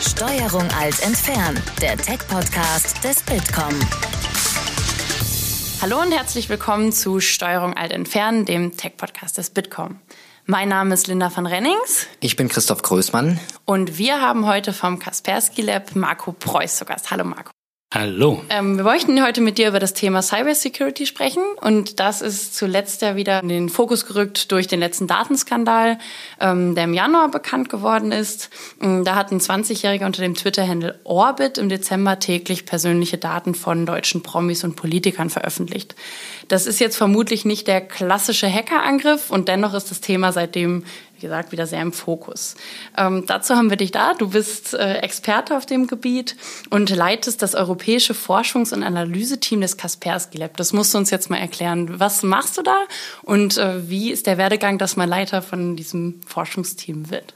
Steuerung alt entfernen, der Tech-Podcast des Bitkom. Hallo und herzlich willkommen zu Steuerung alt entfernen, dem Tech-Podcast des Bitkom. Mein Name ist Linda van Rennings. Ich bin Christoph Größmann. Und wir haben heute vom Kaspersky Lab Marco Preuß zu Gast. Hallo Marco. Hallo. Ähm, wir möchten heute mit dir über das Thema Cybersecurity sprechen und das ist zuletzt ja wieder in den Fokus gerückt durch den letzten Datenskandal, ähm, der im Januar bekannt geworden ist. Ähm, da hat ein 20-Jähriger unter dem Twitter-Handle Orbit im Dezember täglich persönliche Daten von deutschen Promis und Politikern veröffentlicht. Das ist jetzt vermutlich nicht der klassische Hackerangriff und dennoch ist das Thema seitdem wie gesagt, wieder sehr im Fokus. Ähm, dazu haben wir dich da. Du bist äh, Experte auf dem Gebiet und leitest das europäische Forschungs- und Analyseteam des Kaspersky Lab. Das musst du uns jetzt mal erklären. Was machst du da und äh, wie ist der Werdegang, dass man Leiter von diesem Forschungsteam wird?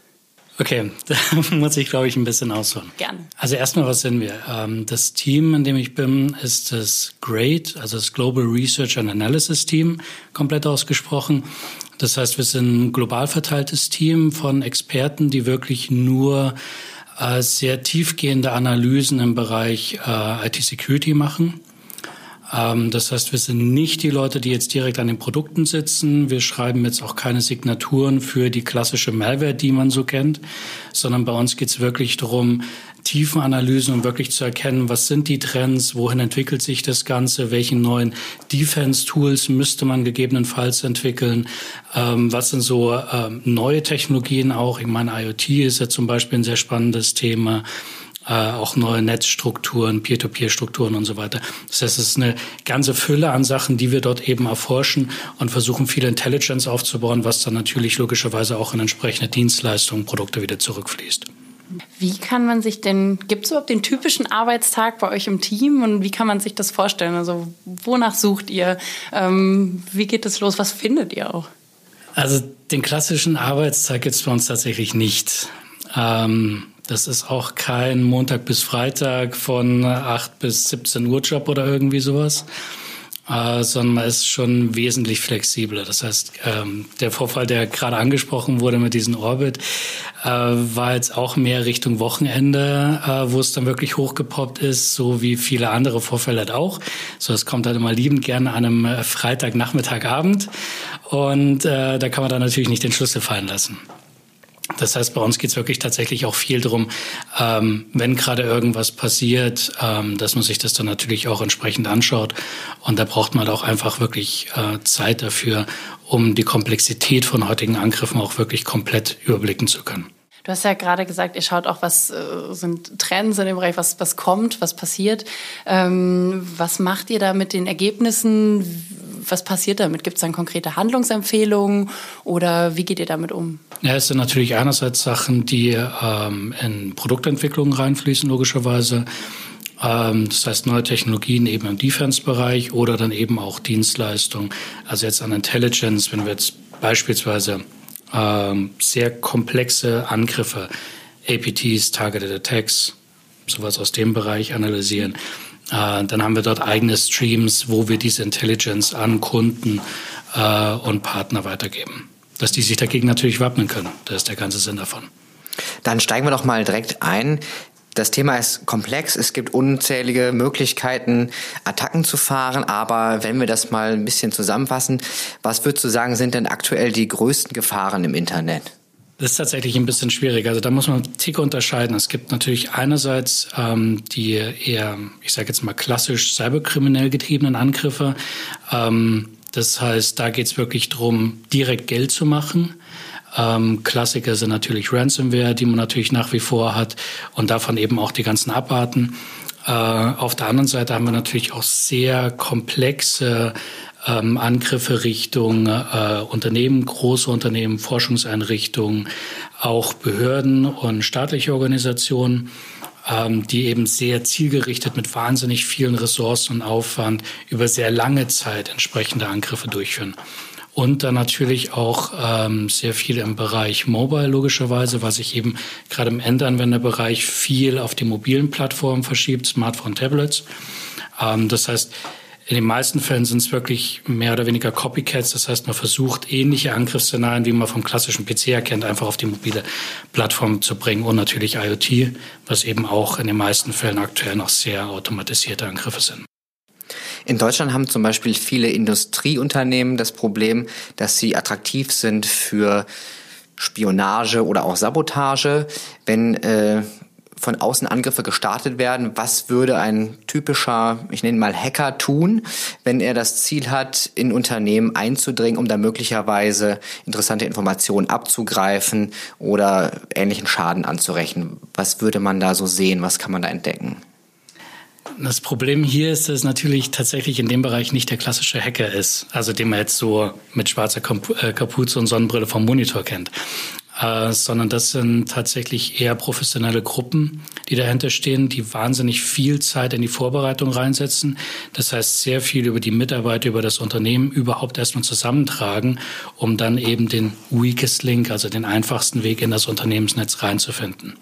Okay, da muss ich, glaube ich, ein bisschen ausholen. Gerne. Also erstmal, was sind wir? Ähm, das Team, in dem ich bin, ist das GREAT, also das Global Research and Analysis Team, komplett ausgesprochen. Das heißt, wir sind ein global verteiltes Team von Experten, die wirklich nur äh, sehr tiefgehende Analysen im Bereich äh, IT-Security machen. Ähm, das heißt, wir sind nicht die Leute, die jetzt direkt an den Produkten sitzen. Wir schreiben jetzt auch keine Signaturen für die klassische Malware, die man so kennt, sondern bei uns geht es wirklich darum, Tiefenanalysen, um wirklich zu erkennen, was sind die Trends, wohin entwickelt sich das Ganze, welche neuen Defense-Tools müsste man gegebenenfalls entwickeln, ähm, was sind so ähm, neue Technologien auch. Ich meine, IoT ist ja zum Beispiel ein sehr spannendes Thema äh, auch neue Netzstrukturen, Peer-to-Peer-Strukturen und so weiter. Das heißt, es ist eine ganze Fülle an Sachen, die wir dort eben erforschen und versuchen, viel Intelligence aufzubauen, was dann natürlich logischerweise auch in entsprechende Dienstleistungen, Produkte wieder zurückfließt. Wie kann man sich denn, gibt es überhaupt den typischen Arbeitstag bei euch im Team und wie kann man sich das vorstellen? Also wonach sucht ihr? Ähm, wie geht es los? Was findet ihr auch? Also den klassischen Arbeitstag gibt es bei uns tatsächlich nicht. Ähm, das ist auch kein Montag bis Freitag von 8 bis 17 Uhr Job oder irgendwie sowas, äh, sondern man ist schon wesentlich flexibler. Das heißt, ähm, der Vorfall, der gerade angesprochen wurde mit diesem Orbit, äh, war jetzt auch mehr Richtung Wochenende, äh, wo es dann wirklich hochgepoppt ist, so wie viele andere Vorfälle halt auch. So, es kommt halt immer liebend gerne an einem äh, Freitagnachmittagabend und äh, da kann man dann natürlich nicht den Schlüssel fallen lassen. Das heißt, bei uns geht es wirklich tatsächlich auch viel darum, ähm, wenn gerade irgendwas passiert, ähm, dass man sich das dann natürlich auch entsprechend anschaut. Und da braucht man auch einfach wirklich äh, Zeit dafür, um die Komplexität von heutigen Angriffen auch wirklich komplett überblicken zu können. Du hast ja gerade gesagt, ihr schaut auch, was äh, sind Trends in dem Bereich, was, was kommt, was passiert. Ähm, was macht ihr da mit den Ergebnissen? Was passiert damit? Gibt es dann konkrete Handlungsempfehlungen oder wie geht ihr damit um? Ja, es sind natürlich einerseits Sachen, die ähm, in Produktentwicklung reinfließen, logischerweise. Ähm, das heißt neue Technologien eben im Defense-Bereich oder dann eben auch Dienstleistungen. Also jetzt an Intelligence, wenn wir jetzt beispielsweise ähm, sehr komplexe Angriffe, APTs, Targeted Attacks, sowas aus dem Bereich analysieren. Äh, dann haben wir dort eigene Streams, wo wir diese Intelligence an Kunden äh, und Partner weitergeben. Dass die sich dagegen natürlich wappnen können. Das ist der ganze Sinn davon. Dann steigen wir doch mal direkt ein. Das Thema ist komplex. Es gibt unzählige Möglichkeiten, Attacken zu fahren. Aber wenn wir das mal ein bisschen zusammenfassen, was würdest du sagen, sind denn aktuell die größten Gefahren im Internet? Das ist tatsächlich ein bisschen schwierig. Also da muss man Tick unterscheiden. Es gibt natürlich einerseits ähm, die eher, ich sage jetzt mal klassisch cyberkriminell getriebenen Angriffe. Ähm, das heißt, da geht es wirklich darum, direkt Geld zu machen. Ähm, Klassiker sind natürlich Ransomware, die man natürlich nach wie vor hat und davon eben auch die ganzen Abarten. Äh, auf der anderen Seite haben wir natürlich auch sehr komplexe ähm, Angriffe Richtung äh, Unternehmen, große Unternehmen, Forschungseinrichtungen, auch Behörden und staatliche Organisationen, ähm, die eben sehr zielgerichtet mit wahnsinnig vielen Ressourcen und Aufwand über sehr lange Zeit entsprechende Angriffe durchführen. Und dann natürlich auch ähm, sehr viel im Bereich Mobile logischerweise, was sich eben gerade im Endanwenderbereich viel auf die mobilen Plattformen verschiebt, Smartphone, Tablets. Ähm, das heißt, In den meisten Fällen sind es wirklich mehr oder weniger Copycats. Das heißt, man versucht ähnliche Angriffsszenarien, wie man vom klassischen PC erkennt, einfach auf die mobile Plattform zu bringen und natürlich IoT, was eben auch in den meisten Fällen aktuell noch sehr automatisierte Angriffe sind. In Deutschland haben zum Beispiel viele Industrieunternehmen das Problem, dass sie attraktiv sind für Spionage oder auch Sabotage. Wenn äh, von außen Angriffe gestartet werden. Was würde ein typischer, ich nenne mal Hacker tun, wenn er das Ziel hat, in Unternehmen einzudringen, um da möglicherweise interessante Informationen abzugreifen oder ähnlichen Schaden anzurechnen? Was würde man da so sehen? Was kann man da entdecken? Das Problem hier ist, dass natürlich tatsächlich in dem Bereich nicht der klassische Hacker ist, also den man jetzt so mit schwarzer äh, Kapuze und Sonnenbrille vom Monitor kennt äh, sondern das sind tatsächlich eher professionelle Gruppen, die dahinter stehen, die wahnsinnig viel Zeit in die Vorbereitung reinsetzen. Das heißt, sehr viel über die Mitarbeiter, über das Unternehmen überhaupt erstmal zusammentragen, um dann eben den weakest link, also den einfachsten Weg in das Unternehmensnetz reinzufinden.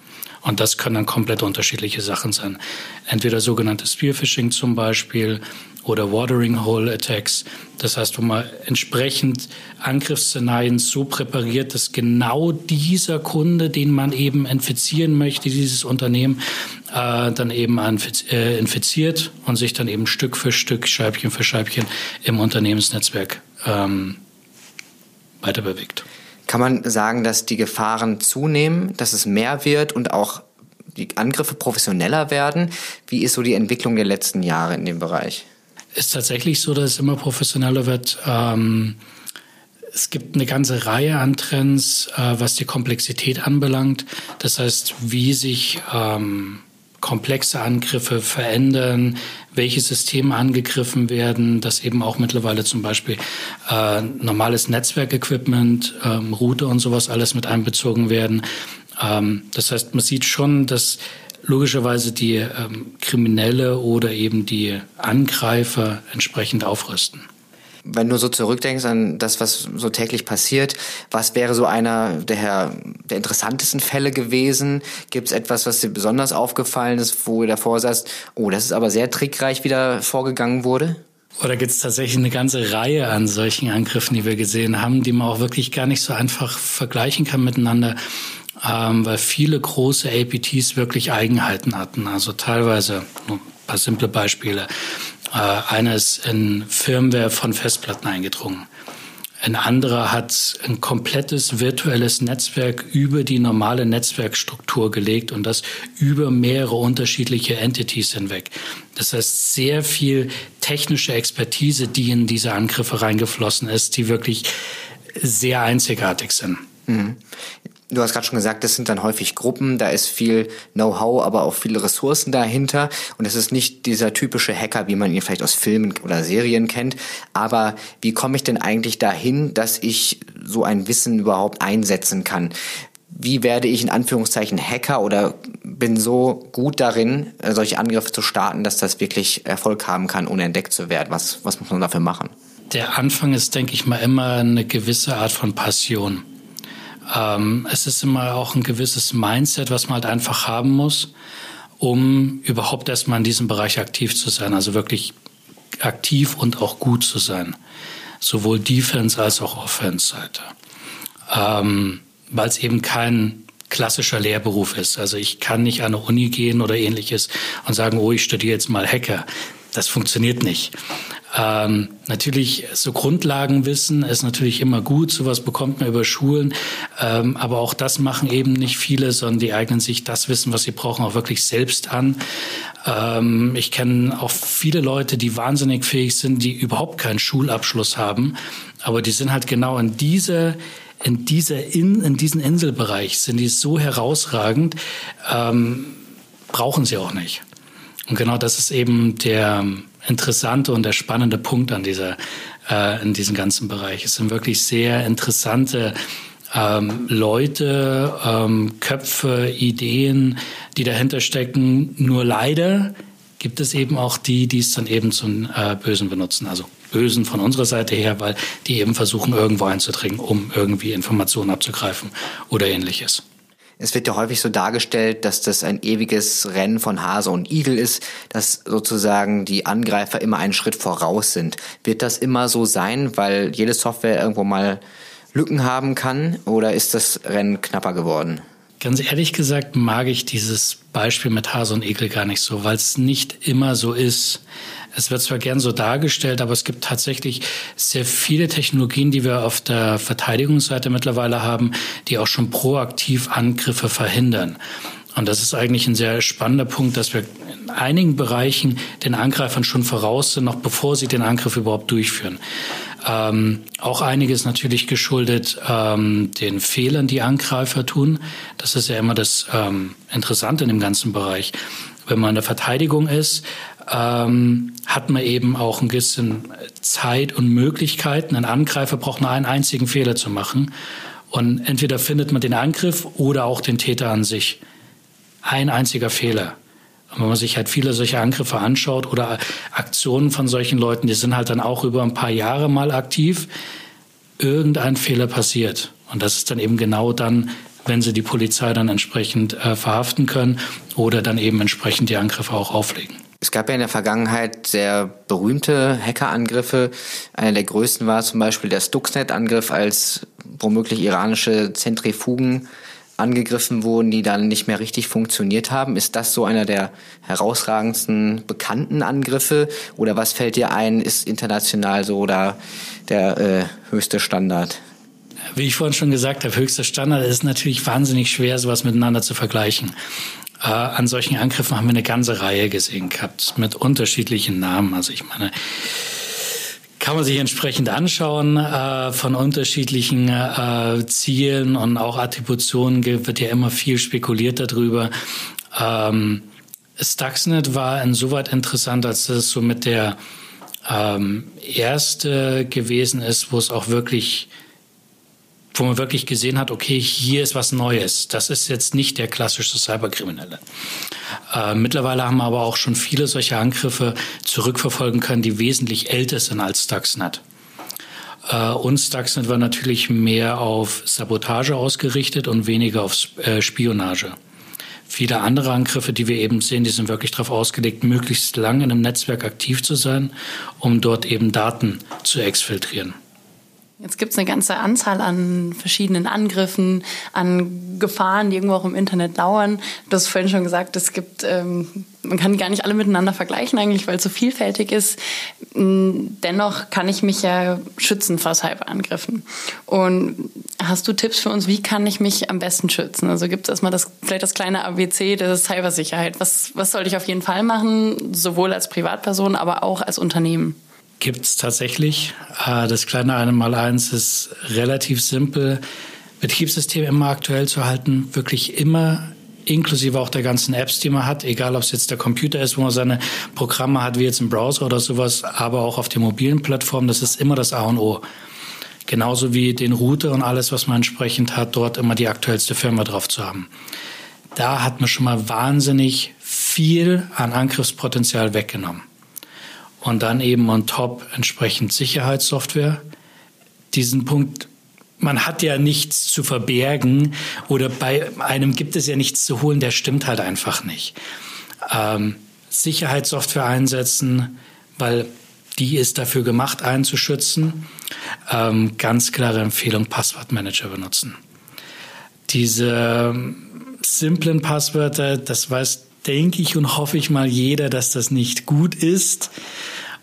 Und das können dann komplett unterschiedliche Sachen sein. Entweder sogenanntes Spearfishing zum Beispiel oder Watering Hole Attacks. Das heißt, wo man entsprechend Angriffsszenarien so präpariert, dass genau dieser Kunde, den man eben infizieren möchte, dieses Unternehmen, äh, dann eben äh, infiziert und sich dann eben Stück für Stück, Scheibchen für Scheibchen im Unternehmensnetzwerk ähm, weiter bewegt. Kann man sagen, dass die Gefahren zunehmen, dass es mehr wird und auch die Angriffe professioneller werden? Wie ist so die Entwicklung der letzten Jahre in dem Bereich? ist tatsächlich so, dass es immer professioneller wird. Ähm, es gibt eine ganze Reihe an Trends, äh, was die Komplexität anbelangt. Das heißt, wie sich ähm, komplexe Angriffe verändern, welche Systeme angegriffen werden, dass eben auch mittlerweile zum Beispiel äh, normales Netzwerkequipment, ähm, Router und sowas alles mit einbezogen werden. Ähm, das heißt, man sieht schon, dass logischerweise die ähm, Kriminelle oder eben die Angreifer entsprechend aufrüsten. Wenn du so zurückdenkst an das, was so täglich passiert, was wäre so einer der, der interessantesten Fälle gewesen? Gibt es etwas, was dir besonders aufgefallen ist, wo du davor sagst, oh, das ist aber sehr trickreich, wie da vorgegangen wurde? Oder gibt es tatsächlich eine ganze Reihe an solchen Angriffen, die wir gesehen haben, die man auch wirklich gar nicht so einfach vergleichen kann miteinander ähm, weil viele große APTs wirklich Eigenheiten hatten. Also teilweise, nur ein paar simple Beispiele. Äh, einer ist in Firmware von Festplatten eingedrungen. Ein anderer hat ein komplettes virtuelles Netzwerk über die normale Netzwerkstruktur gelegt und das über mehrere unterschiedliche Entities hinweg. Das heißt, sehr viel technische Expertise, die in diese Angriffe reingeflossen ist, die wirklich sehr einzigartig sind. Mhm. Du hast gerade schon gesagt, das sind dann häufig Gruppen, da ist viel Know-how, aber auch viele Ressourcen dahinter. Und es ist nicht dieser typische Hacker, wie man ihn vielleicht aus Filmen oder Serien kennt. Aber wie komme ich denn eigentlich dahin, dass ich so ein Wissen überhaupt einsetzen kann? Wie werde ich in Anführungszeichen Hacker oder bin so gut darin, solche Angriffe zu starten, dass das wirklich Erfolg haben kann, ohne entdeckt zu werden? Was, was muss man dafür machen? Der Anfang ist, denke ich mal, immer eine gewisse Art von Passion. Ähm, es ist immer auch ein gewisses Mindset, was man halt einfach haben muss, um überhaupt erstmal in diesem Bereich aktiv zu sein, also wirklich aktiv und auch gut zu sein. Sowohl Defense als auch Offense-Seite. Ähm, Weil es eben kein klassischer Lehrberuf ist. Also ich kann nicht an eine Uni gehen oder ähnliches und sagen, oh, ich studiere jetzt mal Hacker. Das funktioniert nicht. Ähm, natürlich, so Grundlagenwissen ist natürlich immer gut, sowas bekommt man über Schulen, ähm, aber auch das machen eben nicht viele, sondern die eignen sich das Wissen, was sie brauchen, auch wirklich selbst an. Ähm, ich kenne auch viele Leute, die wahnsinnig fähig sind, die überhaupt keinen Schulabschluss haben, aber die sind halt genau in dieser in dieser in, in diesen Inselbereich sind die so herausragend, ähm, brauchen sie auch nicht. Und genau das ist eben der interessante und der spannende Punkt an dieser, äh, in diesem ganzen Bereich. Es sind wirklich sehr interessante ähm, Leute, ähm, Köpfe, Ideen, die dahinter stecken. Nur leider gibt es eben auch die, die es dann eben zum äh, Bösen benutzen. Also Bösen von unserer Seite her, weil die eben versuchen, irgendwo einzudringen, um irgendwie Informationen abzugreifen oder ähnliches. Es wird ja häufig so dargestellt, dass das ein ewiges Rennen von Hase und Igel ist, dass sozusagen die Angreifer immer einen Schritt voraus sind. Wird das immer so sein, weil jede Software irgendwo mal Lücken haben kann oder ist das Rennen knapper geworden? Ganz ehrlich gesagt mag ich dieses Beispiel mit Hase und Ekel gar nicht so, weil es nicht immer so ist. Es wird zwar gern so dargestellt, aber es gibt tatsächlich sehr viele Technologien, die wir auf der Verteidigungsseite mittlerweile haben, die auch schon proaktiv Angriffe verhindern. Und das ist eigentlich ein sehr spannender Punkt, dass wir in einigen Bereichen den Angreifern schon voraus sind, noch bevor sie den Angriff überhaupt durchführen. Ähm, auch einiges natürlich geschuldet ähm, den Fehlern, die Angreifer tun. Das ist ja immer das ähm, Interessante in dem ganzen Bereich. Wenn man in der Verteidigung ist, ähm, hat man eben auch ein bisschen Zeit und Möglichkeiten. Ein Angreifer braucht nur einen einzigen Fehler zu machen. Und entweder findet man den Angriff oder auch den Täter an sich. Ein einziger Fehler. Wenn man sich halt viele solche Angriffe anschaut oder Aktionen von solchen Leuten, die sind halt dann auch über ein paar Jahre mal aktiv, irgendein Fehler passiert. Und das ist dann eben genau dann, wenn sie die Polizei dann entsprechend äh, verhaften können oder dann eben entsprechend die Angriffe auch auflegen. Es gab ja in der Vergangenheit sehr berühmte Hackerangriffe. Einer der größten war zum Beispiel der Stuxnet-Angriff, als womöglich iranische Zentrifugen angegriffen wurden, die dann nicht mehr richtig funktioniert haben. Ist das so einer der herausragendsten bekannten Angriffe? Oder was fällt dir ein, ist international so oder der äh, höchste Standard? Wie ich vorhin schon gesagt habe, höchster Standard ist natürlich wahnsinnig schwer, sowas miteinander zu vergleichen. Äh, an solchen Angriffen haben wir eine ganze Reihe gesehen gehabt, mit unterschiedlichen Namen. Also ich meine, kann man sich entsprechend anschauen äh, von unterschiedlichen äh, Zielen und auch Attributionen wird ja immer viel spekuliert darüber. Ähm, Stuxnet war insoweit interessant, als es so mit der ähm, erste gewesen ist, wo es auch wirklich wo man wirklich gesehen hat, okay, hier ist was Neues. Das ist jetzt nicht der klassische Cyberkriminelle. Äh, mittlerweile haben wir aber auch schon viele solche Angriffe zurückverfolgen können, die wesentlich älter sind als Stuxnet. Äh, und Stuxnet war natürlich mehr auf Sabotage ausgerichtet und weniger auf äh, Spionage. Viele andere Angriffe, die wir eben sehen, die sind wirklich darauf ausgelegt, möglichst lang in einem Netzwerk aktiv zu sein, um dort eben Daten zu exfiltrieren. Jetzt gibt es eine ganze Anzahl an verschiedenen Angriffen, an Gefahren, die irgendwo auch im Internet lauern. Du hast vorhin schon gesagt, es gibt, ähm, man kann gar nicht alle miteinander vergleichen eigentlich, weil es so vielfältig ist. Dennoch kann ich mich ja schützen vor Cyberangriffen. Und hast du Tipps für uns, wie kann ich mich am besten schützen? Also gibt es erstmal das, vielleicht das kleine ABC der Cybersicherheit. Was, was sollte ich auf jeden Fall machen, sowohl als Privatperson, aber auch als Unternehmen? Gibt es tatsächlich. Äh, das kleine Einmaleins ist relativ simpel. Betriebssystem immer aktuell zu halten, wirklich immer inklusive auch der ganzen Apps, die man hat, egal ob es jetzt der Computer ist, wo man seine Programme hat, wie jetzt im Browser oder sowas, aber auch auf den mobilen Plattformen, das ist immer das A und O. Genauso wie den Router und alles, was man entsprechend hat, dort immer die aktuellste Firma drauf zu haben. Da hat man schon mal wahnsinnig viel an Angriffspotenzial weggenommen und dann eben on top entsprechend Sicherheitssoftware. Diesen Punkt, man hat ja nichts zu verbergen oder bei einem gibt es ja nichts zu holen, der stimmt halt einfach nicht. Ähm, Sicherheitssoftware einsetzen, weil die ist dafür gemacht, einzuschützen. Ähm, ganz klare Empfehlung, Passwortmanager benutzen. Diese simplen Passwörter, das weiß denke ich und hoffe ich mal jeder, dass das nicht gut ist.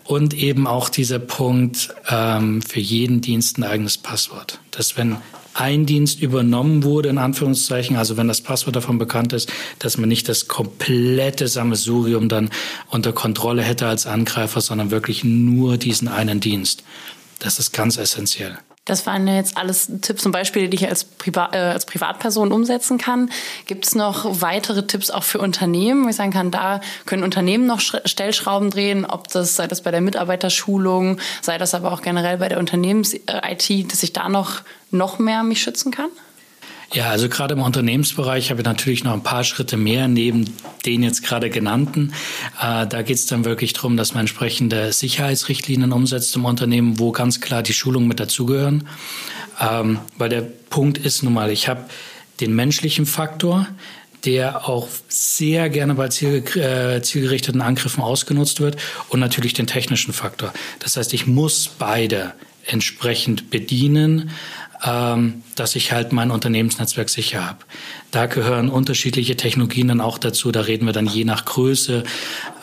Und eben auch dieser Punkt, ähm, für jeden Dienst ein eigenes Passwort. Dass wenn ein Dienst übernommen wurde, in Anführungszeichen, also wenn das Passwort davon bekannt ist, dass man nicht das komplette Sammelsurium dann unter Kontrolle hätte als Angreifer, sondern wirklich nur diesen einen Dienst. Das ist ganz essentiell. Das waren jetzt alles Tipps und Beispiele, die ich als, Priva äh, als Privatperson umsetzen kann. Gibt es noch weitere Tipps auch für Unternehmen, wo ich sagen kann, da können Unternehmen noch Stellschrauben drehen, ob das sei das bei der Mitarbeiterschulung, sei das aber auch generell bei der Unternehmens-IT, dass ich da noch, noch mehr mich schützen kann? Ja, also gerade im Unternehmensbereich habe ich natürlich noch ein paar Schritte mehr neben den jetzt gerade genannten. Äh, da geht es dann wirklich darum, dass man entsprechende Sicherheitsrichtlinien umsetzt im Unternehmen, wo ganz klar die Schulungen mit dazugehören. Ähm, weil der Punkt ist nun mal, ich habe den menschlichen Faktor, der auch sehr gerne bei äh, zielgerichteten Angriffen ausgenutzt wird und natürlich den technischen Faktor. Das heißt, ich muss beide entsprechend bedienen, ähm, dass ich halt mein Unternehmensnetzwerk sicher habe. Da gehören unterschiedliche Technologien dann auch dazu. Da reden wir dann je nach Größe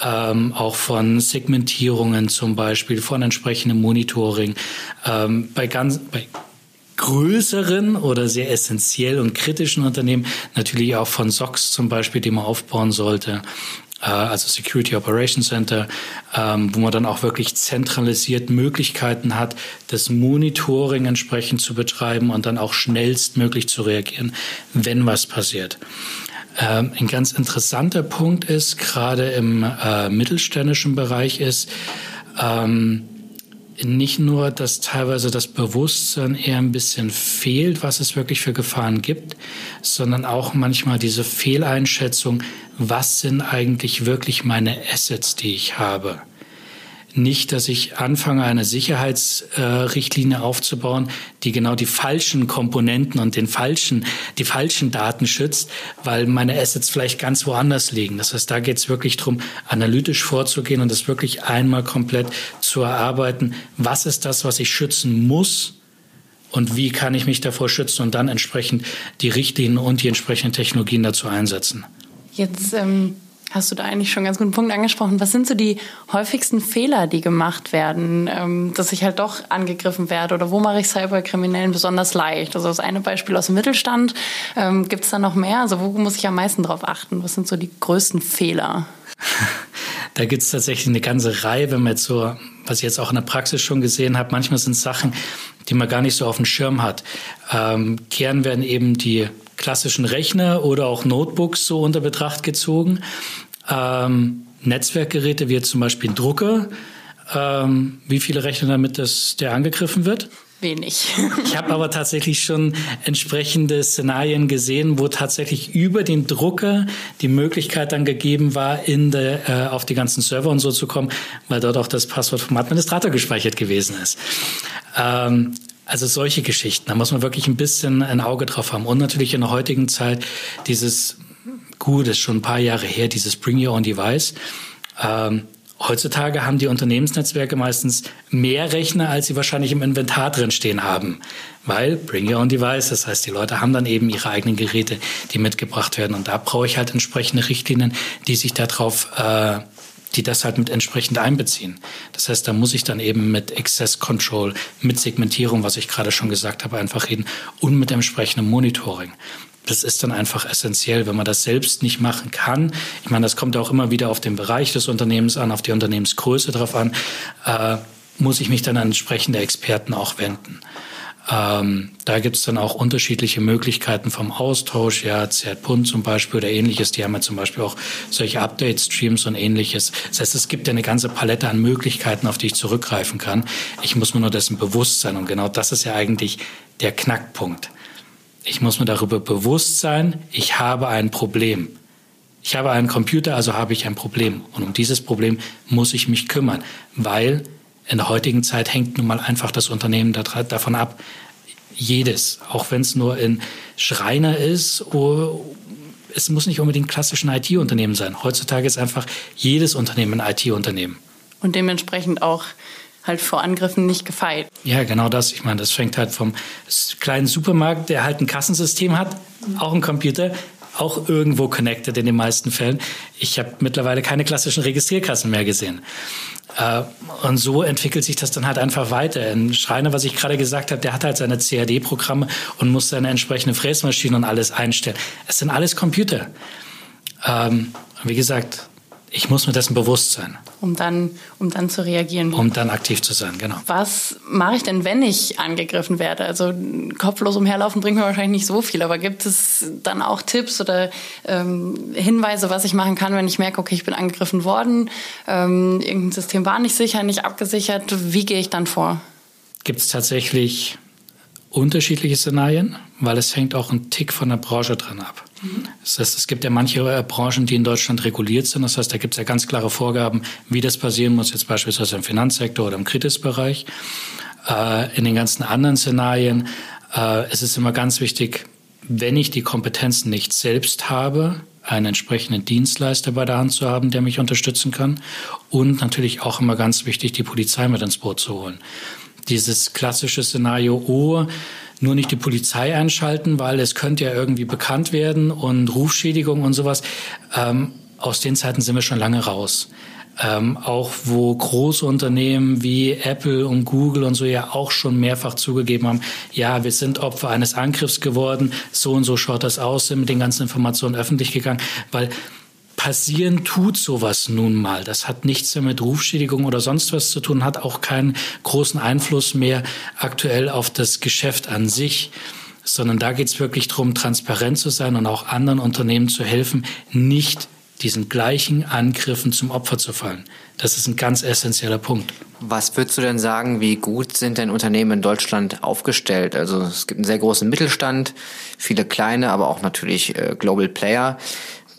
ähm, auch von Segmentierungen zum Beispiel, von entsprechendem Monitoring. Ähm, bei ganz bei größeren oder sehr essentiell und kritischen Unternehmen, natürlich auch von SOX zum Beispiel, die man aufbauen sollte, also Security Operations Center, ähm, wo man dann auch wirklich zentralisiert Möglichkeiten hat, das Monitoring entsprechend zu betreiben und dann auch schnellstmöglich zu reagieren, wenn was passiert. Ähm, ein ganz interessanter Punkt ist, gerade im äh, mittelständischen Bereich ist, ähm, nicht nur, dass teilweise das Bewusstsein eher ein bisschen fehlt, was es wirklich für Gefahren gibt, sondern auch manchmal diese Fehleinschätzung, was sind eigentlich wirklich meine Assets, die ich habe nicht, dass ich anfange, eine Sicherheitsrichtlinie aufzubauen, die genau die falschen Komponenten und den falschen, die falschen Daten schützt, weil meine Assets vielleicht ganz woanders liegen. Das heißt, da geht es wirklich darum, analytisch vorzugehen und das wirklich einmal komplett zu erarbeiten. Was ist das, was ich schützen muss? Und wie kann ich mich davor schützen und dann entsprechend die Richtlinien und die entsprechenden Technologien dazu einsetzen? Jetzt ähm Hast du da eigentlich schon einen ganz guten Punkt angesprochen? Was sind so die häufigsten Fehler, die gemacht werden, ähm, dass ich halt doch angegriffen werde? Oder wo mache ich Cyberkriminellen besonders leicht? Also das eine Beispiel aus dem Mittelstand. Ähm, Gibt es da noch mehr? Also wo muss ich am meisten drauf achten? Was sind so die größten Fehler? Da gibt es tatsächlich eine ganze Reihe, wenn man jetzt so, was ich jetzt auch in der Praxis schon gesehen habe, manchmal sind es Sachen, die man gar nicht so auf dem Schirm hat. Ähm, gern werden eben die klassischen Rechner oder auch Notebooks so unter Betracht gezogen. Ähm, Netzwerkgeräte wie jetzt zum Beispiel Drucker. Ähm, wie viele rechnen damit, dass der angegriffen wird? Wenig. ich habe aber tatsächlich schon entsprechende Szenarien gesehen, wo tatsächlich über den Drucker die Möglichkeit dann gegeben war, in der, äh, auf die ganzen Server und so zu kommen, weil dort auch das Passwort vom Administrator gespeichert gewesen ist. Ähm, also solche Geschichten, da muss man wirklich ein bisschen ein Auge drauf haben. Und natürlich in der heutigen Zeit dieses, gut, ist schon ein paar Jahre her, dieses Bring Your Own Device. Ähm, heutzutage haben die Unternehmensnetzwerke meistens mehr Rechner, als sie wahrscheinlich im Inventar drin stehen haben. Weil Bring Your Own Device, das heißt, die Leute haben dann eben ihre eigenen Geräte, die mitgebracht werden. Und da brauche ich halt entsprechende Richtlinien, die sich darauf äh, die das halt mit entsprechend einbeziehen. Das heißt, da muss ich dann eben mit Access Control, mit Segmentierung, was ich gerade schon gesagt habe, einfach reden und mit entsprechendem Monitoring. Das ist dann einfach essentiell, wenn man das selbst nicht machen kann. Ich meine, das kommt auch immer wieder auf den Bereich des Unternehmens an, auf die Unternehmensgröße drauf an, äh, muss ich mich dann an entsprechende Experten auch wenden. Ähm, da gibt es dann auch unterschiedliche Möglichkeiten vom Austausch, ja, Zertpunt zum Beispiel oder ähnliches. Die haben ja zum Beispiel auch solche Update-Streams und ähnliches. Das heißt, es gibt ja eine ganze Palette an Möglichkeiten, auf die ich zurückgreifen kann. Ich muss mir nur dessen bewusst sein. Und genau das ist ja eigentlich der Knackpunkt. Ich muss mir darüber bewusst sein, ich habe ein Problem. Ich habe einen Computer, also habe ich ein Problem. Und um dieses Problem muss ich mich kümmern, weil in der heutigen Zeit hängt nun mal einfach das Unternehmen davon ab. Jedes, auch wenn es nur in Schreiner ist, es muss nicht unbedingt klassischen IT-Unternehmen sein. Heutzutage ist einfach jedes Unternehmen ein IT-Unternehmen. Und dementsprechend auch halt vor Angriffen nicht gefeit. Ja, genau das. Ich meine, das fängt halt vom kleinen Supermarkt, der halt ein Kassensystem hat, auch ein Computer, auch irgendwo connected in den meisten Fällen. Ich habe mittlerweile keine klassischen Registrierkassen mehr gesehen. Äh, und so entwickelt sich das dann halt einfach weiter. Ein Schreiner, was ich gerade gesagt habe, der hat halt seine CAD-Programme und muss seine entsprechende Fräsmaschine und alles einstellen. Es sind alles Computer. Ähm, wie gesagt, ich muss mir dessen bewusst sein. Um dann, um dann zu reagieren. Um dann aktiv zu sein, genau. Was mache ich denn, wenn ich angegriffen werde? Also kopflos umherlaufen bringt mir wahrscheinlich nicht so viel, aber gibt es dann auch Tipps oder ähm, Hinweise, was ich machen kann, wenn ich merke, okay, ich bin angegriffen worden, ähm, irgendein System war nicht sicher, nicht abgesichert. Wie gehe ich dann vor? Gibt es tatsächlich unterschiedliche Szenarien, weil es hängt auch ein Tick von der Branche dran ab. Das heißt, es gibt ja manche äh, Branchen, die in Deutschland reguliert sind. Das heißt, da gibt es ja ganz klare Vorgaben, wie das passieren muss, jetzt beispielsweise im Finanzsektor oder im Kritisbereich. Äh, in den ganzen anderen Szenarien äh, ist es immer ganz wichtig, wenn ich die Kompetenzen nicht selbst habe, einen entsprechenden Dienstleister bei der Hand zu haben, der mich unterstützen kann. Und natürlich auch immer ganz wichtig, die Polizei mit ins Boot zu holen. Dieses klassische Szenario, oh, nur nicht die Polizei einschalten, weil es könnte ja irgendwie bekannt werden und Rufschädigung und sowas. Ähm, aus den Zeiten sind wir schon lange raus ähm, auch wo große Unternehmen wie Apple und Google und so ja auch schon mehrfach zugegeben haben, ja, wir sind Opfer eines Angriffs geworden, so und so schaut das aus, sind mit den ganzen Informationen öffentlich gegangen, weil passieren tut sowas nun mal. Das hat nichts mehr mit Rufschädigung oder sonst was zu tun, hat auch keinen großen Einfluss mehr aktuell auf das Geschäft an sich sondern da geht es wirklich darum, transparent zu sein und auch anderen Unternehmen zu helfen, nicht diesen gleichen Angriffen zum Opfer zu fallen. Das ist ein ganz essentieller Punkt. Was würdest du denn sagen, wie gut sind denn Unternehmen in Deutschland aufgestellt? Also es gibt einen sehr großen Mittelstand, viele kleine, aber auch natürlich äh, Global Player.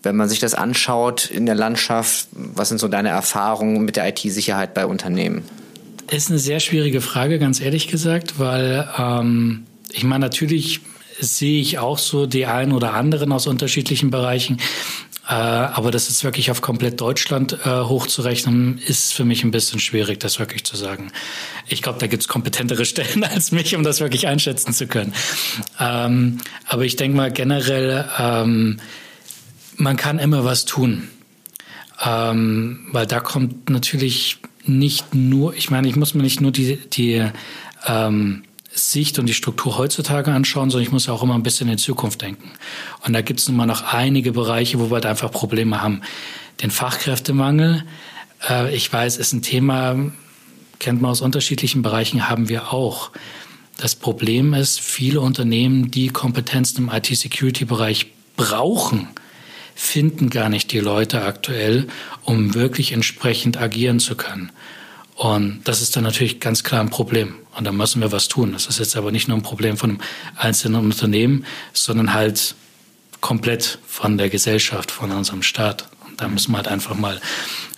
Wenn man sich das anschaut in der Landschaft, was sind so deine Erfahrungen mit der IT-Sicherheit bei Unternehmen? Ist eine sehr schwierige Frage, ganz ehrlich gesagt, weil ähm, ich meine, natürlich sehe ich auch so die einen oder anderen aus unterschiedlichen Bereichen. Äh, aber das ist wirklich auf komplett Deutschland äh, hochzurechnen, ist für mich ein bisschen schwierig, das wirklich zu sagen. Ich glaube, da gibt es kompetentere Stellen als mich, um das wirklich einschätzen zu können. Ähm, aber ich denke mal generell, ähm, man kann immer was tun. Ähm, weil da kommt natürlich nicht nur, ich meine, ich muss mir nicht nur die, die ähm, Sicht und die Struktur heutzutage anschauen, sondern ich muss auch immer ein bisschen in Zukunft denken. Und da gibt es nun mal noch einige Bereiche, wo wir halt einfach Probleme haben. Den Fachkräftemangel, äh, ich weiß, ist ein Thema, kennt man aus unterschiedlichen Bereichen, haben wir auch. Das Problem ist, viele Unternehmen, die Kompetenzen im IT-Security-Bereich brauchen, finden gar nicht die Leute aktuell, um wirklich entsprechend agieren zu können. Und das ist dann natürlich ganz klar ein Problem. Und da müssen wir was tun. Das ist jetzt aber nicht nur ein Problem von einem einzelnen Unternehmen, sondern halt komplett von der Gesellschaft, von unserem Staat. Und da müssen wir halt einfach mal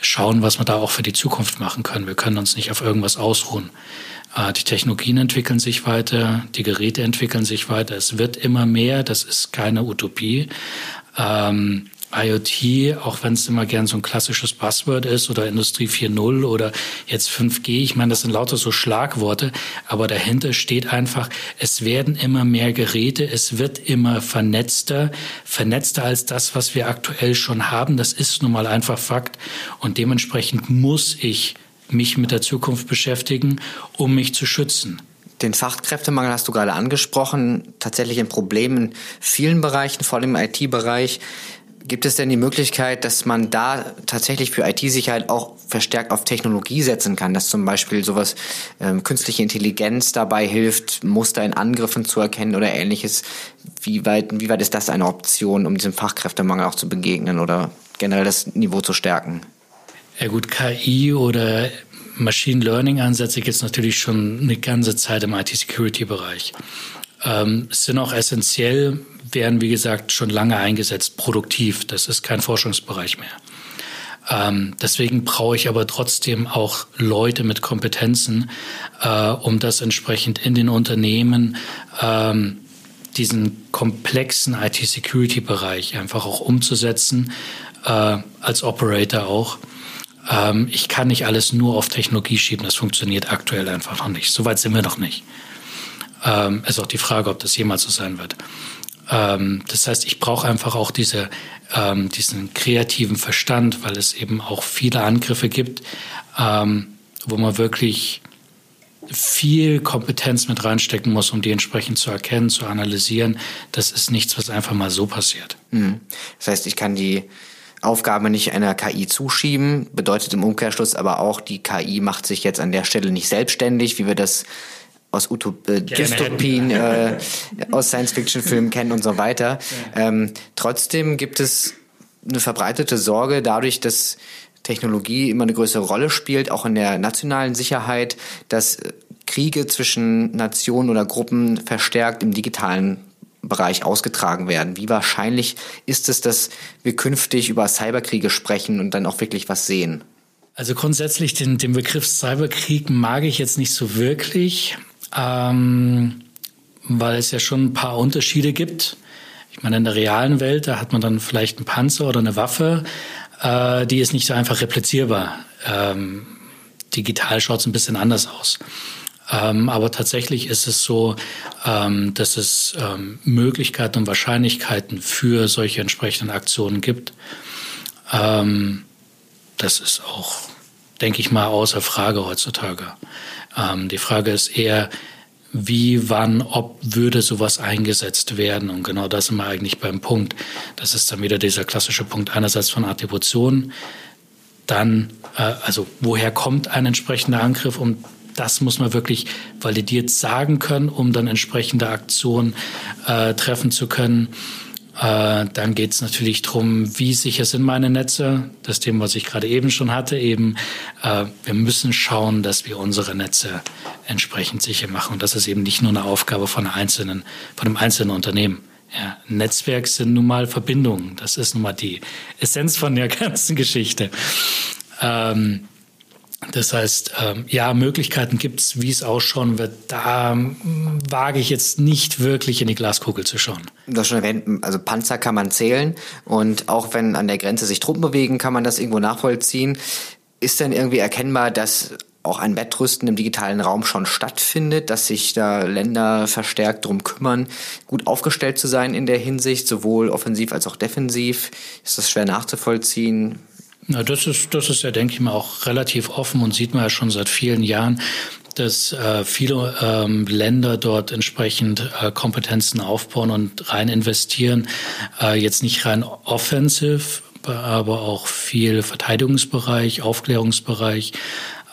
schauen, was wir da auch für die Zukunft machen können. Wir können uns nicht auf irgendwas ausruhen. Äh, die Technologien entwickeln sich weiter, die Geräte entwickeln sich weiter. Es wird immer mehr, das ist keine Utopie. Ähm, IoT, auch wenn es immer gern so ein klassisches Passwort ist oder Industrie 4.0 oder jetzt 5G, ich meine, das sind lauter so Schlagworte, aber dahinter steht einfach, es werden immer mehr Geräte, es wird immer vernetzter, vernetzter als das, was wir aktuell schon haben. Das ist nun mal einfach Fakt und dementsprechend muss ich mich mit der Zukunft beschäftigen, um mich zu schützen. Den Fachkräftemangel hast du gerade angesprochen. Tatsächlich ein Problem in vielen Bereichen, vor allem im IT-Bereich. Gibt es denn die Möglichkeit, dass man da tatsächlich für IT-Sicherheit auch verstärkt auf Technologie setzen kann, dass zum Beispiel sowas ähm, künstliche Intelligenz dabei hilft, Muster in Angriffen zu erkennen oder ähnliches? Wie weit, wie weit ist das eine Option, um diesem Fachkräftemangel auch zu begegnen oder generell das Niveau zu stärken? Ja gut, KI oder Machine Learning Ansätze gibt es natürlich schon eine ganze Zeit im IT-Security-Bereich. Ähm, sind auch essentiell, werden, wie gesagt, schon lange eingesetzt, produktiv. Das ist kein Forschungsbereich mehr. Ähm, deswegen brauche ich aber trotzdem auch Leute mit Kompetenzen, äh, um das entsprechend in den Unternehmen ähm, diesen komplexen IT-Security-Bereich einfach auch umzusetzen, äh, als Operator auch. Ähm, ich kann nicht alles nur auf Technologie schieben, das funktioniert aktuell einfach noch nicht. Soweit sind wir noch nicht. Ähm, ist auch die Frage, ob das jemals so sein wird. Ähm, das heißt, ich brauche einfach auch diese, ähm, diesen kreativen Verstand, weil es eben auch viele Angriffe gibt, ähm, wo man wirklich viel Kompetenz mit reinstecken muss, um die entsprechend zu erkennen, zu analysieren. Das ist nichts, was einfach mal so passiert. Mhm. Das heißt, ich kann die Aufgabe nicht einer KI zuschieben, bedeutet im Umkehrschluss aber auch, die KI macht sich jetzt an der Stelle nicht selbstständig, wie wir das aus Utop äh, Dystopien, äh, aus Science-Fiction-Filmen kennen und so weiter. Ähm, trotzdem gibt es eine verbreitete Sorge dadurch, dass Technologie immer eine größere Rolle spielt, auch in der nationalen Sicherheit, dass Kriege zwischen Nationen oder Gruppen verstärkt im digitalen Bereich ausgetragen werden. Wie wahrscheinlich ist es, dass wir künftig über Cyberkriege sprechen und dann auch wirklich was sehen? Also grundsätzlich den, den Begriff Cyberkrieg mag ich jetzt nicht so wirklich. Ähm, weil es ja schon ein paar Unterschiede gibt. Ich meine, in der realen Welt, da hat man dann vielleicht einen Panzer oder eine Waffe, äh, die ist nicht so einfach replizierbar. Ähm, digital schaut es ein bisschen anders aus. Ähm, aber tatsächlich ist es so, ähm, dass es ähm, Möglichkeiten und Wahrscheinlichkeiten für solche entsprechenden Aktionen gibt. Ähm, das ist auch, denke ich mal, außer Frage heutzutage. Ähm, die Frage ist eher, wie, wann, ob würde sowas eingesetzt werden. Und genau das sind wir eigentlich beim Punkt. Das ist dann wieder dieser klassische Punkt einerseits von Attribution, dann, äh, also woher kommt ein entsprechender Angriff, um das muss man wirklich validiert sagen können, um dann entsprechende Aktionen äh, treffen zu können. Äh, dann geht es natürlich darum, wie sicher sind meine Netze. Das Thema, was ich gerade eben schon hatte, eben, äh, wir müssen schauen, dass wir unsere Netze entsprechend sicher machen. Und das ist eben nicht nur eine Aufgabe von, einzelnen, von einem einzelnen Unternehmen. Ja, Netzwerk sind nun mal Verbindungen. Das ist nun mal die Essenz von der ganzen Geschichte. Ähm, das heißt, ähm, ja, Möglichkeiten gibt's, wie es ausschauen wird. Da ähm, wage ich jetzt nicht wirklich in die Glaskugel zu schauen. Du hast schon erwähnt, also Panzer kann man zählen und auch wenn an der Grenze sich Truppen bewegen, kann man das irgendwo nachvollziehen. Ist denn irgendwie erkennbar, dass auch ein Wettrüsten im digitalen Raum schon stattfindet, dass sich da Länder verstärkt drum kümmern, gut aufgestellt zu sein in der Hinsicht, sowohl offensiv als auch defensiv? Ist das schwer nachzuvollziehen? Na, das ist, das ist ja, denke ich mal, auch relativ offen und sieht man ja schon seit vielen Jahren, dass äh, viele ähm, Länder dort entsprechend äh, Kompetenzen aufbauen und rein investieren. Äh, jetzt nicht rein offensiv, aber auch viel Verteidigungsbereich, Aufklärungsbereich.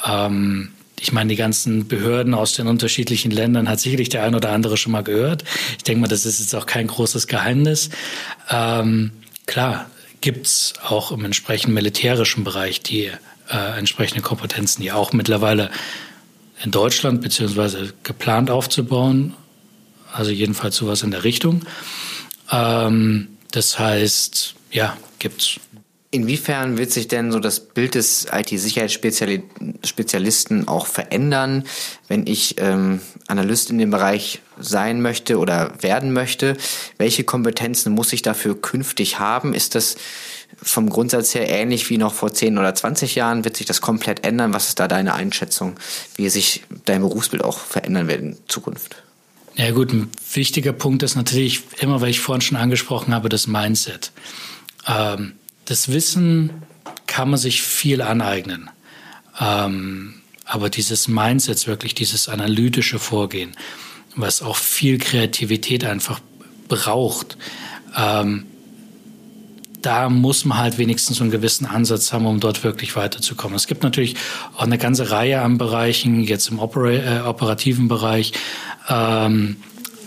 Ähm, ich meine, die ganzen Behörden aus den unterschiedlichen Ländern hat sicherlich der ein oder andere schon mal gehört. Ich denke mal, das ist jetzt auch kein großes Geheimnis. Ähm, klar, gibt's auch im entsprechenden militärischen Bereich die äh, entsprechenden Kompetenzen, die auch mittlerweile in Deutschland beziehungsweise geplant aufzubauen. Also jedenfalls sowas in der Richtung. Ähm, das heißt, ja, gibt's. Inwiefern wird sich denn so das Bild des IT-Sicherheitsspezialisten auch verändern, wenn ich ähm, Analyst in dem Bereich sein möchte oder werden möchte? Welche Kompetenzen muss ich dafür künftig haben? Ist das vom Grundsatz her ähnlich wie noch vor 10 oder 20 Jahren? Wird sich das komplett ändern? Was ist da deine Einschätzung, wie sich dein Berufsbild auch verändern wird in Zukunft? Ja gut, ein wichtiger Punkt ist natürlich immer, weil ich vorhin schon angesprochen habe, das Mindset. Ähm, das Wissen kann man sich viel aneignen. Ähm, aber dieses Mindset, wirklich dieses analytische Vorgehen, was auch viel Kreativität einfach braucht, ähm, da muss man halt wenigstens einen gewissen Ansatz haben, um dort wirklich weiterzukommen. Es gibt natürlich auch eine ganze Reihe an Bereichen, jetzt im Opera äh, operativen Bereich, ähm,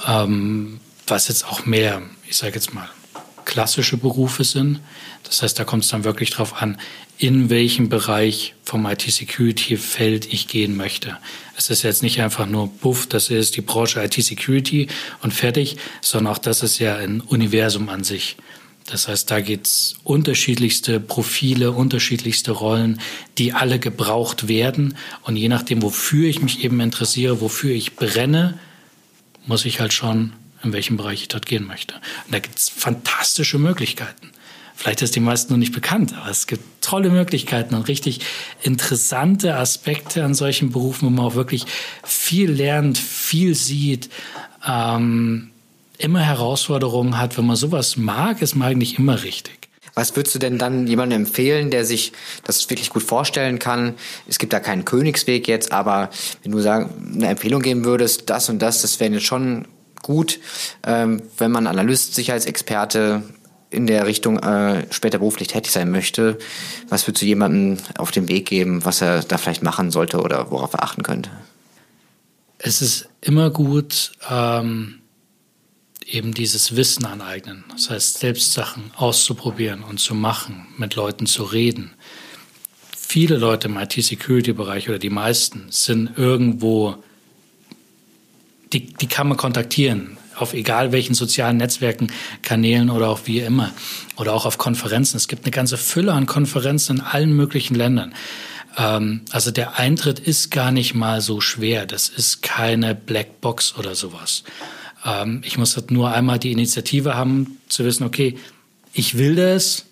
ähm, was jetzt auch mehr, ich sage jetzt mal, klassische Berufe sind. Das heißt, da kommt es dann wirklich darauf an, in welchem Bereich vom IT-Security-Feld ich gehen möchte. Es ist jetzt nicht einfach nur, puff, das ist die Branche IT-Security und fertig, sondern auch das ist ja ein Universum an sich. Das heißt, da geht's unterschiedlichste Profile, unterschiedlichste Rollen, die alle gebraucht werden. Und je nachdem, wofür ich mich eben interessiere, wofür ich brenne, muss ich halt schauen, in welchem Bereich ich dort gehen möchte. Und da gibt's fantastische Möglichkeiten. Vielleicht ist die meisten noch nicht bekannt, aber es gibt tolle Möglichkeiten und richtig interessante Aspekte an solchen Berufen, wo man auch wirklich viel lernt, viel sieht, ähm, immer Herausforderungen hat. Wenn man sowas mag, ist man eigentlich immer richtig. Was würdest du denn dann jemandem empfehlen, der sich das wirklich gut vorstellen kann? Es gibt da keinen Königsweg jetzt, aber wenn du sagen, eine Empfehlung geben würdest, das und das, das wäre jetzt schon gut, ähm, wenn man Analyst, Sicherheitsexperte in der Richtung äh, später beruflich tätig sein möchte, was würdest du jemandem auf den Weg geben, was er da vielleicht machen sollte oder worauf er achten könnte? Es ist immer gut, ähm, eben dieses Wissen aneignen. Das heißt, selbst Sachen auszuprobieren und zu machen, mit Leuten zu reden. Viele Leute im IT-Security-Bereich oder die meisten sind irgendwo, die, die kann man kontaktieren auf egal welchen sozialen Netzwerken, Kanälen oder auch wie immer. Oder auch auf Konferenzen. Es gibt eine ganze Fülle an Konferenzen in allen möglichen Ländern. Ähm, also der Eintritt ist gar nicht mal so schwer. Das ist keine Blackbox oder sowas. Ähm, ich muss halt nur einmal die Initiative haben, zu wissen, okay, ich will das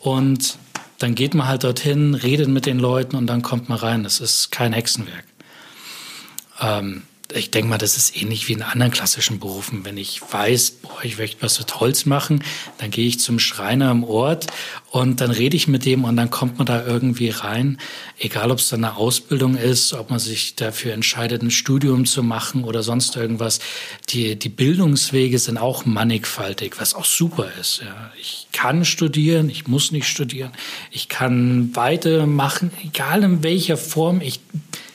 und dann geht man halt dorthin, redet mit den Leuten und dann kommt man rein. Das ist kein Hexenwerk. Ähm, ich denke mal, das ist ähnlich wie in anderen klassischen Berufen. Wenn ich weiß, boah, ich möchte was mit Holz machen, dann gehe ich zum Schreiner im Ort und dann rede ich mit dem und dann kommt man da irgendwie rein. Egal, ob es dann eine Ausbildung ist, ob man sich dafür entscheidet, ein Studium zu machen oder sonst irgendwas. Die, die Bildungswege sind auch mannigfaltig, was auch super ist. Ja. Ich kann studieren, ich muss nicht studieren. Ich kann weitermachen, egal in welcher Form ich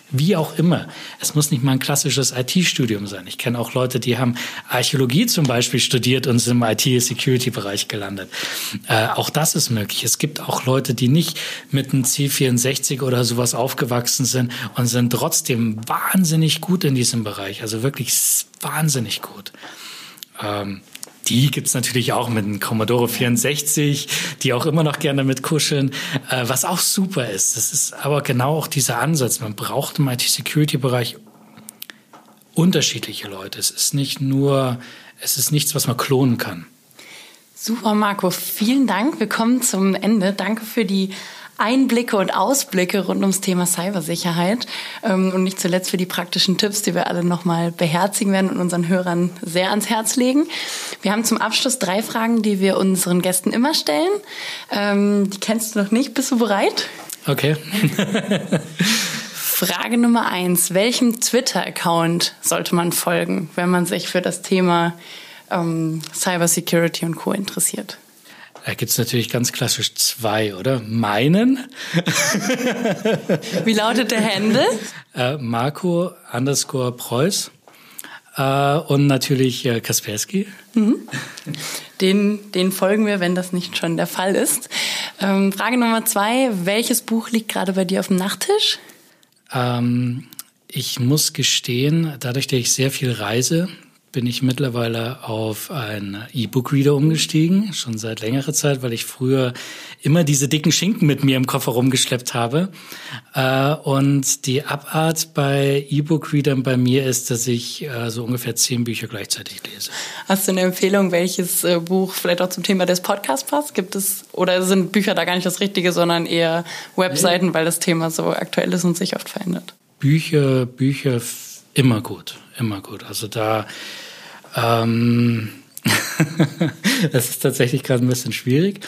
wie auch immer. Es muss nicht mal ein klassisches IT-Studium sein. Ich kenne auch Leute, die haben Archäologie zum Beispiel studiert und sind im IT-Security-Bereich gelandet. Äh, auch das ist möglich. Es gibt auch Leute, die nicht mit einem C64 oder sowas aufgewachsen sind und sind trotzdem wahnsinnig gut in diesem Bereich. Also wirklich wahnsinnig gut. Ähm, die gibt's natürlich auch mit dem Commodore 64, die auch immer noch gerne mit kuscheln, äh, was auch super ist. Das ist aber genau auch dieser Ansatz. Man braucht im IT-Security-Bereich unterschiedliche Leute. Es ist nicht nur, es ist nichts, was man klonen kann. Super, Marco. Vielen Dank. Wir kommen zum Ende. Danke für die Einblicke und Ausblicke rund ums Thema Cybersicherheit ähm, und nicht zuletzt für die praktischen Tipps, die wir alle nochmal beherzigen werden und unseren Hörern sehr ans Herz legen. Wir haben zum Abschluss drei Fragen, die wir unseren Gästen immer stellen. Ähm, die kennst du noch nicht. Bist du bereit? Okay. Frage Nummer eins. Welchem Twitter-Account sollte man folgen, wenn man sich für das Thema ähm, Cybersecurity und Co. interessiert? Da gibt es natürlich ganz klassisch zwei, oder? Meinen. Wie lautet der Handle? Äh, Marco underscore Preuß. Äh, und natürlich äh, Kaspersky. Mhm. Den, den folgen wir, wenn das nicht schon der Fall ist. Ähm, Frage Nummer zwei. Welches Buch liegt gerade bei dir auf dem Nachttisch? Ähm, ich muss gestehen, dadurch, dass ich sehr viel reise, bin ich mittlerweile auf einen E-Book-Reader umgestiegen, schon seit längerer Zeit, weil ich früher immer diese dicken Schinken mit mir im Koffer rumgeschleppt habe. Äh, und die Abart bei E-Book-Readern bei mir ist, dass ich äh, so ungefähr zehn Bücher gleichzeitig lese. Hast du eine Empfehlung, welches äh, Buch vielleicht auch zum Thema des Podcasts passt? Gibt es, oder sind Bücher da gar nicht das Richtige, sondern eher Webseiten, weil das Thema so aktuell ist und sich oft verändert? Bücher, Bücher immer gut, immer gut. Also da ähm, das ist tatsächlich gerade ein bisschen schwierig,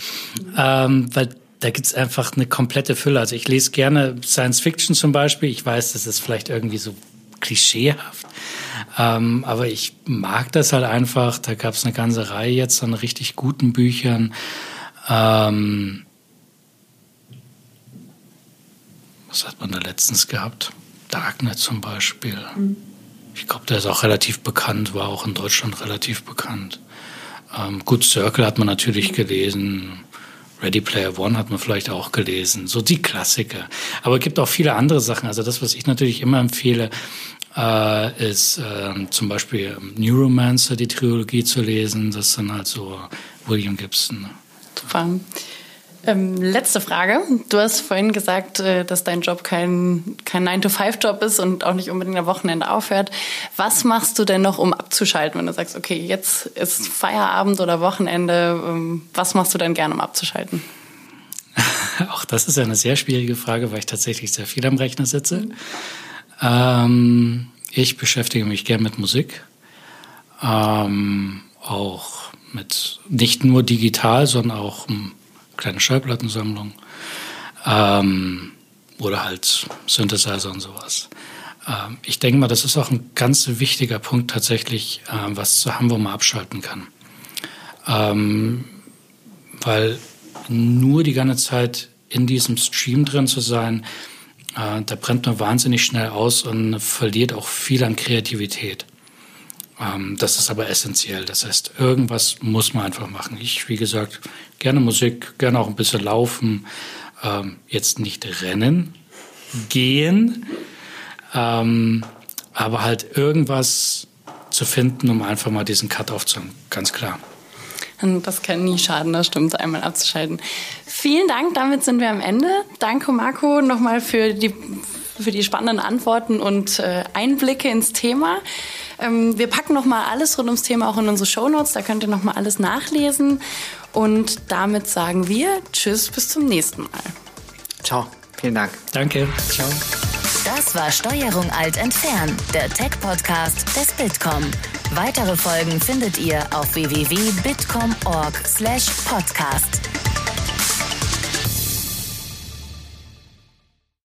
ähm, weil da gibt's einfach eine komplette Fülle. Also ich lese gerne Science Fiction zum Beispiel. Ich weiß, das ist vielleicht irgendwie so klischeehaft. Ähm, aber ich mag das halt einfach. Da gab's eine ganze Reihe jetzt an richtig guten Büchern. Ähm, was hat man da letztens gehabt? Darknet zum Beispiel. Mhm. Ich glaube, der ist auch relativ bekannt, war auch in Deutschland relativ bekannt. Ähm, Good Circle hat man natürlich gelesen. Ready Player One hat man vielleicht auch gelesen. So die Klassiker. Aber es gibt auch viele andere Sachen. Also das, was ich natürlich immer empfehle, äh, ist äh, zum Beispiel Neuromancer, die Trilogie zu lesen. Das sind halt so William Gibson. Super. Ähm, letzte Frage. Du hast vorhin gesagt, äh, dass dein Job kein, kein 9-to-5-Job ist und auch nicht unbedingt am Wochenende aufhört. Was machst du denn noch, um abzuschalten, wenn du sagst, okay, jetzt ist Feierabend oder Wochenende? Ähm, was machst du denn gerne, um abzuschalten? Auch das ist eine sehr schwierige Frage, weil ich tatsächlich sehr viel am Rechner sitze. Ähm, ich beschäftige mich gern mit Musik. Ähm, auch mit nicht nur digital, sondern auch kleine Schallplattensammlung ähm, oder halt Synthesizer und sowas. Ähm, ich denke mal, das ist auch ein ganz wichtiger Punkt tatsächlich, äh, was zu haben, wo man abschalten kann. Ähm, weil nur die ganze Zeit in diesem Stream drin zu sein, äh, da brennt man wahnsinnig schnell aus und verliert auch viel an Kreativität. Ähm, das ist aber essentiell. Das heißt, irgendwas muss man einfach machen. Ich, wie gesagt, gerne Musik, gerne auch ein bisschen laufen. Ähm, jetzt nicht rennen, gehen, ähm, aber halt irgendwas zu finden, um einfach mal diesen Cut aufzunehmen. Ganz klar. Das kann nie schaden, das stimmt, einmal abzuschalten. Vielen Dank, damit sind wir am Ende. Danke, Marco, nochmal für die, für die spannenden Antworten und äh, Einblicke ins Thema. Ähm, wir packen nochmal alles rund ums Thema auch in unsere Shownotes. Da könnt ihr nochmal alles nachlesen. Und damit sagen wir Tschüss, bis zum nächsten Mal. Ciao. Vielen Dank. Danke. Ciao. Das war Steuerung Alt entfernen, der Tech-Podcast des Bitkom. Weitere Folgen findet ihr auf www.bitkom.org/podcast.